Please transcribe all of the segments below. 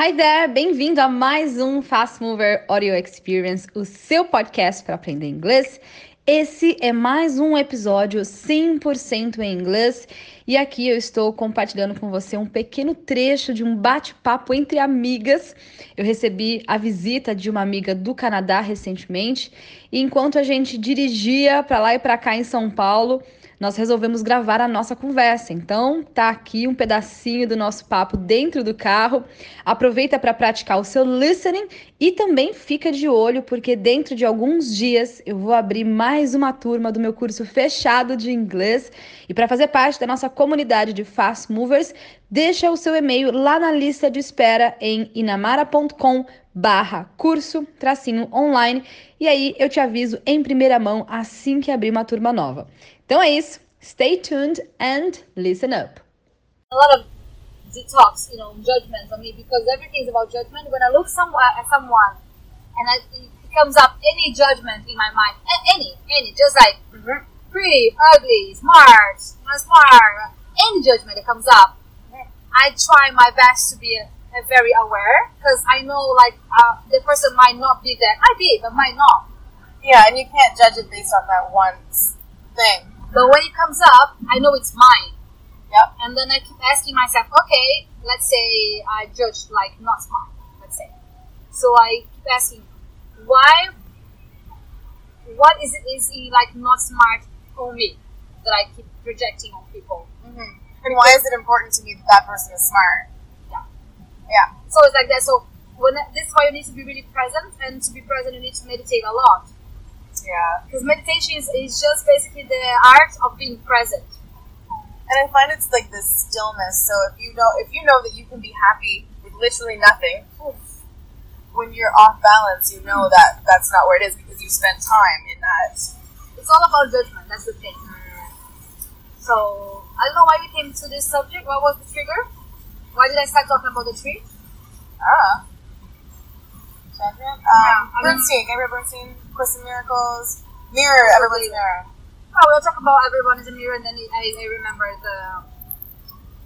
Hi there, bem-vindo a mais um Fast Mover Audio Experience, o seu podcast para aprender inglês. Esse é mais um episódio 100% em inglês e aqui eu estou compartilhando com você um pequeno trecho de um bate-papo entre amigas. Eu recebi a visita de uma amiga do Canadá recentemente e enquanto a gente dirigia para lá e para cá em São Paulo, nós resolvemos gravar a nossa conversa. Então, tá aqui um pedacinho do nosso papo dentro do carro. Aproveita para praticar o seu listening e também fica de olho porque dentro de alguns dias eu vou abrir mais uma turma do meu curso fechado de inglês. E para fazer parte da nossa comunidade de fast movers, deixa o seu e-mail lá na lista de espera em inamara.com barra curso tracinho online e aí eu te aviso em primeira mão assim que abrir uma turma nova. Então é isso. Stay tuned and listen up. a lot of detox, you know, judgments on me because everything's about judgment. When I look somewhere at someone and I, it comes up any judgment in my mind, any, any, just like pretty, ugly, smart, not smart, any judgment that comes up, I try my best to be a, a very aware because I know like uh, the person might not be there, might be, but might not. Yeah, and you can't judge it based on that one thing. But when it comes up, I know it's mine. Yep. And then I keep asking myself, okay, let's say I judged like not smart, let's say. So I keep asking, why, what is it, is he like not smart on me that I keep projecting on people? hmm And why is it important to me that that person is smart? Yeah. Yeah. So it's like that. So when this is why you need to be really present, and to be present, you need to meditate a lot. Yeah. Because meditation is, is just basically the art of being present. And I find it's like this stillness. So if you know if you know that you can be happy with literally nothing, when you're off balance, you know that that's not where it is because you spent time in that. It's all about judgment. That's the thing. So I don't know why we came to this subject. What was the trigger? Why did I start talking about the tree? Ah. Judgment. Yeah, Um, don't- Bernstein, Gabrielle Bernstein, Course in Miracles, Mirror, everyone's mirror. Oh, we'll talk about everyone is a mirror, and then I, I remember the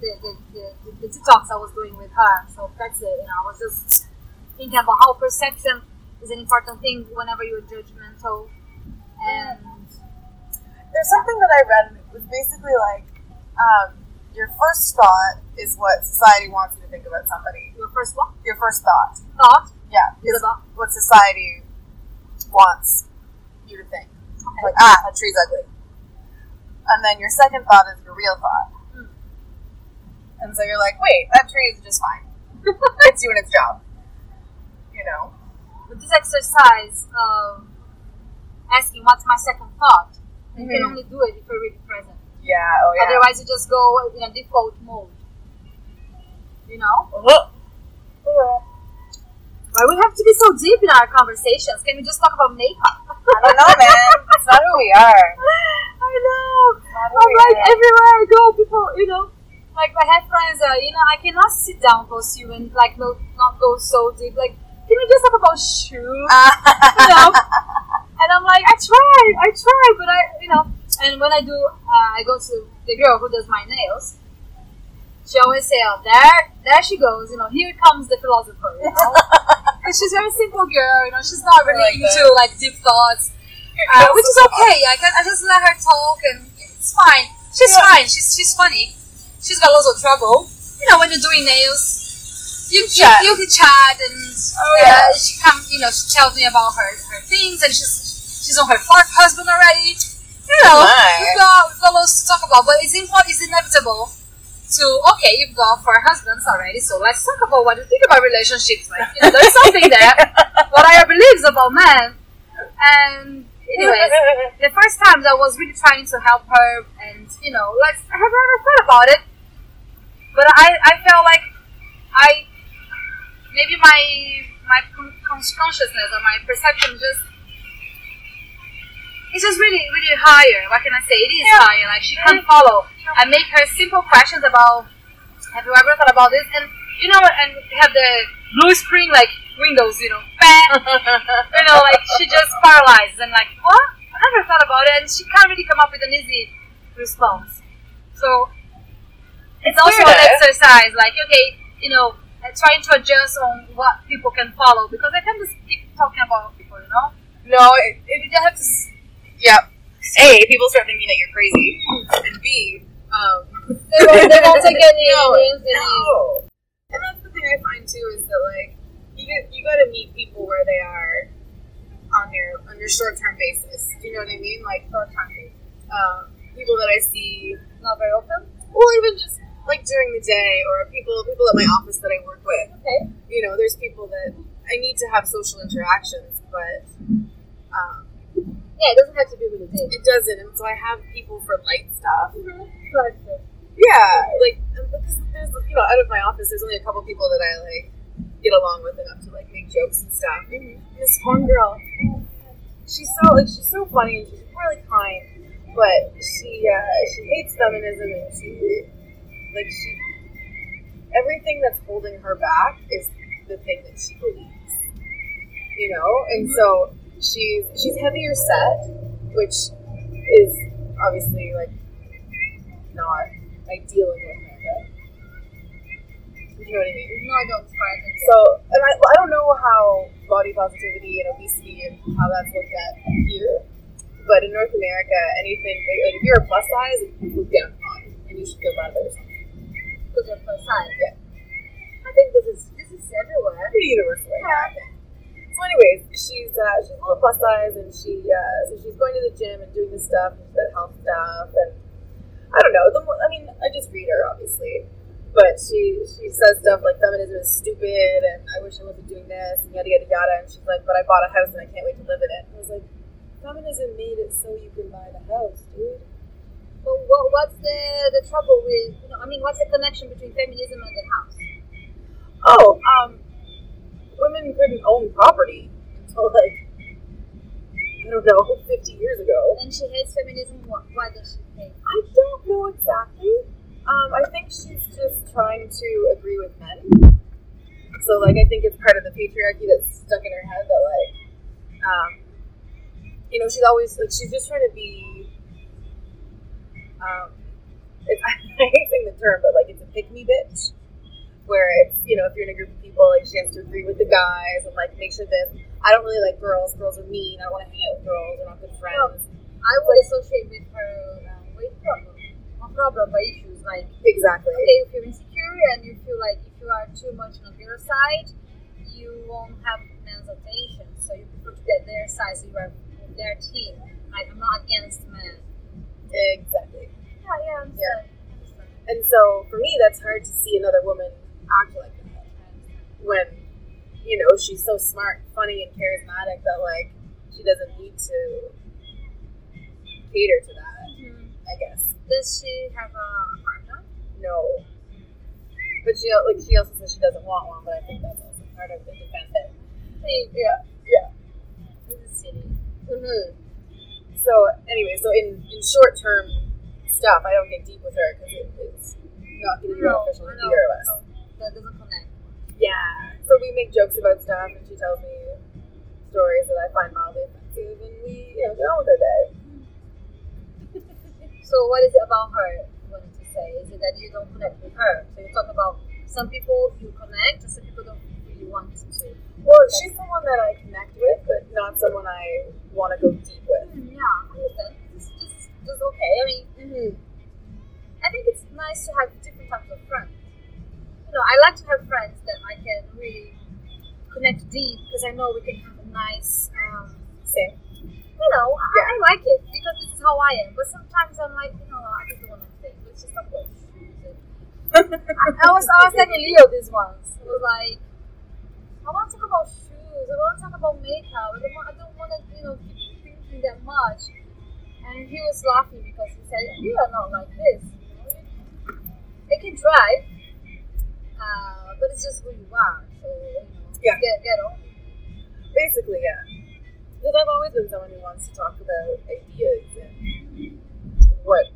the, the, the, the, TikToks I was doing with her. So that's it. You know, I was just thinking about how perception is an important thing whenever you're judgmental. And There's something that I read, and it was basically like, um, your first thought is what society wants you to think about somebody. your first one Your first thought, thought yeah, is what society wants you to think. Like, ah, a tree's ugly. And then your second thought is your real thought. And so you're like, wait, that tree is just fine. it's doing its job. You know? But this exercise of asking what's my second thought, you can Mhm. only do it if you're really present. Yeah, oh yeah. Otherwise, you just go in a default mode. You know? Why we have to be so deep in our conversations? Can we just talk about makeup? I don't know, man. It's not who we are. I know. I'm like are. everywhere I go, people, you know, like my have friends. Uh, you know, I cannot sit down close to you and like no, not go so deep. Like, can we just talk about shoes? you know? And I'm like, I try, I try, but I, you know, and when I do, uh, I go to the girl who does my nails. She always say, "Oh, there, there she goes." You know, here comes the philosopher. You know, and she's a very simple girl. You know, she's not really like into that. like deep thoughts, uh, which is okay. I can, I just let her talk, and it's fine. She's Yeah. fine. She's she's funny. She's got lots of trouble. You know, when you're doing nails, you Chat. you, you can chat, and Oh, uh, yeah. she come, you know, she tells me about her her things, and she's she's on her fourth husband already. You know, we've got we've got lots to talk about, but it's important, it's inevitable to okay, you've got four husbands already, so let's talk about what you think about relationships. Like, you know, there's something there. What are your beliefs about men? And anyways, the first times I was really trying to help her, and you know, like I have never thought about it, but I I felt like I maybe my my con- con- consciousness or my perception just it's just really really higher. What can I say? It is Yeah. higher. Like she can't follow. I make her simple questions about have you ever thought about this? And you know, and have the blue screen like Windows, you know, you know, like she just paralyzed and like what? I never thought about it, and she can't really come up with an easy response. So it's also an weird, eh? exercise. Like okay, you know, trying to adjust on what people can follow because I can't just keep talking about people, you know. No, it, it, you just have to. S- Yep. A, people start thinking that you're crazy, and B, um, They won't, they won't take any No, names, any. no. And that's the thing I find too is that like you get, you got to meet people where they are on your on your short term basis. Do you know what I mean? Like short term, um, people that I see Not very often. or even just like during the day, or people people at my office that I work with. Okay. You know, there's people that I need to have social interactions, but Yeah, it doesn't have to be really big. it doesn't. And so I have people for light stuff. But, uh, Yeah, like because there's you know out of my office, there's only a couple people that I like get along with enough to like make jokes and stuff. This one girl, she's so like she's so funny and she's really kind, but she uh, she hates feminism and she like she everything that's holding her back is the thing that she believes, you know, and so she's she's heavier set, which is obviously like not ideal in North America. You know what I mean? no, I don't. So, and I, I don't know how body positivity and obesity and how that's looked at here, but in North America, anything big, like if you're a plus size, it's looked down upon, and you should feel bad about yourself. because of plus size. Yeah. I think this is this is everywhere. Pretty universal right now, I think. So, anyways, she's uh, she's a little plus size, and she uh, so she's going to the gym and doing this stuff, that health stuff, and I don't know. The more, I mean, I just read her, obviously. But she she says stuff like feminism is stupid and I wish I wasn't doing this and yada yada yada and she's like, But I bought a house and I can't wait to live in it. And I was like, Feminism made it so you can buy the house, dude. But what, what's the the trouble with you know? I mean, what's the connection between feminism and the house? Oh, um women couldn't own property until like I don't know, fifty years ago. And she hates feminism. Why, does she hate? I don't know exactly. Um, I think she's just trying to agree with men. So, like, I think it's part of the patriarchy that's stuck in her head that, like, um, you know, she's always like she's just trying to be. Um, it's, I hate saying the term, but like, it's a pick me bitch. Where it's you know, if you're in a group of people, like she has to agree with the guys and like make sure that I don't really like girls. Girls are mean. I don't want to hang out with girls. We're not good friends. I would associate with her um, with problem, not problem, but issues like Exactly. okay, if you're insecure and you feel like if you are too much on your side, you won't have men's attention. So you prefer to get their side, so you are their team. Like I'm not against men. Exactly. Yeah, yeah, I understand. I understand. And so for me, that's hard to see another woman act like that when, you know, she's so smart, funny, and charismatic that, like, she doesn't need to cater to that, Mhm. I guess. Does she have a partner? No. But she, like, she also says she doesn't want one, but I think that's also part of the defense. Yeah, yeah. this is silly. Mm-hmm. So, anyway, so in, in short term stuff, I don't get deep with her because it, it's not going to be beneficial to no, either of us. that doesn't. Yeah. So we make jokes about stuff, and she tells me stories that I find mildly offensive, and we, you know, get on with our day. So what is it about her you wanted to say? Is it that you don't connect with her? So you talk about some people you connect and some people don't really want to. Well, she's someone that I connect with, but not someone I want to go deep with. Hmm, yeah, I understand. It's just, just okay. I mean, Mm-hmm. I think it's nice to have different types of friends. You know, I like to have friends that I can really connect deep because I know we can have a nice, um, Same. you know, I, Yeah. I like it because this is how I am. But sometimes I'm like, you know, I just don't want to think. Let's just about shoes. I was I was telling Leo this once. It was like, I want to talk about shoes. I want to talk about makeup. I don't want, I don't want to, you know, keep thinking that much. And he was laughing because he said, "You are not like this. You know? They can drive, uh, but it's just who you are. So you know, Yeah. get get on. Basically, yeah. Because I've always been someone who wants to talk about ideas and what,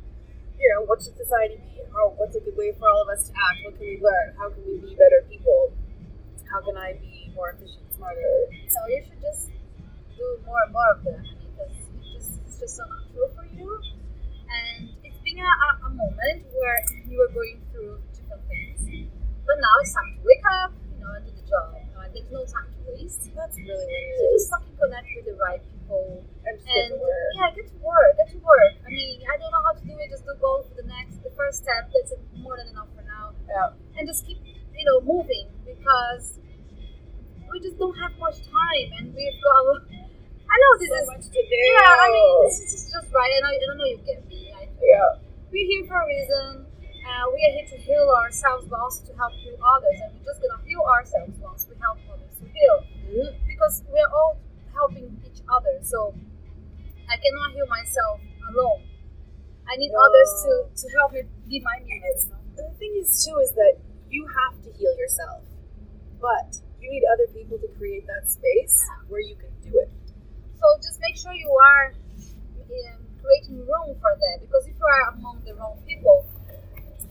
you know, what should society be? How, what's a good way for all of us to act? What can we learn? How can we be better people? How can I be more efficient, smarter? So you should just do more and more of that because it's just it's just so natural for you. We just don't have much time, and we've got. a lot- I know this So is. much to do. Yeah, I mean, this is just right, and I, don't know you get me. I, Yeah. we're here for a reason. Uh, we are here to heal ourselves, but also to help heal others. And we're just gonna heal ourselves once we help others to heal, Mhm. because we are all helping each other. So I cannot heal myself alone. I need No. others to to help me be my mirror. You know? the thing is too is that you have to heal yourself, but you need other people to create that space Yeah. where you can do it. So just make sure you are um, creating room for that, because if you are among the wrong people,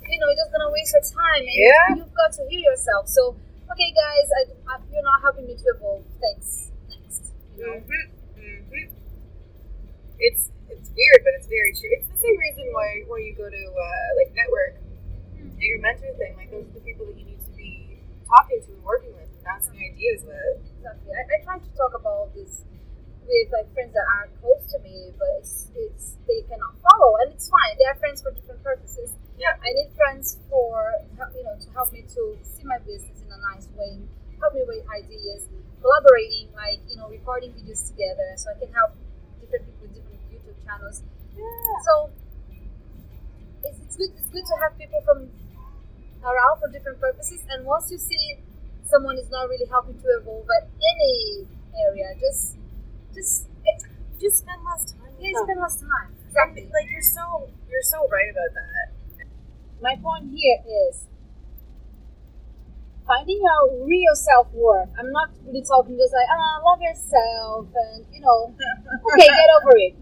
you know, you're just gonna waste your time, and Yeah. you've got to heal yourself. So, okay, guys, I, I, you're not helping me to evolve. Thanks. Next. You know? Mm-hmm. Mm-hmm. It's it's weird, but it's very true. It's the same reason why why you go to uh, like network, do your mentor thing. Like those are the people that you need to be talking to and working with bouncing ideas with. Exactly. I, I try to talk about this with like friends that are close to me, but it's it's they cannot follow, and it's fine. They are friends for different purposes. Yeah. I need friends for you know to help me to see my business in a nice way, help me with ideas, collaborating, like you know recording videos together, so I can help different people with different YouTube channels. Yeah. So it's, it's good. It's good to have people from around for different purposes. And once you see someone is not really helping to evolve at any area, just just just spend less time. yeah, them. spend less time. Exactly. Like you're so you're so right about that. My point here is finding your real self worth. I'm not really talking just like ah, love yourself and you know okay, get over it.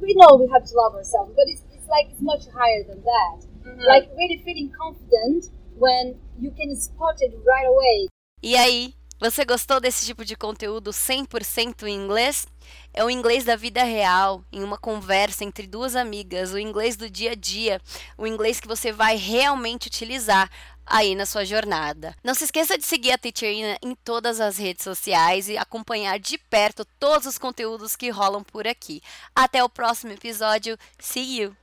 We know we have to love ourselves, but it's, it's like it's much higher than that. Like really feeling confident when you can spot it right away. E aí, você gostou desse tipo de conteúdo 100% em inglês? É o inglês da vida real, em uma conversa entre duas amigas, o inglês do dia a dia, o inglês que você vai realmente utilizar aí na sua jornada. Não se esqueça de seguir a Teacherina em todas as redes sociais e acompanhar de perto todos os conteúdos que rolam por aqui. Até o próximo episódio. See you!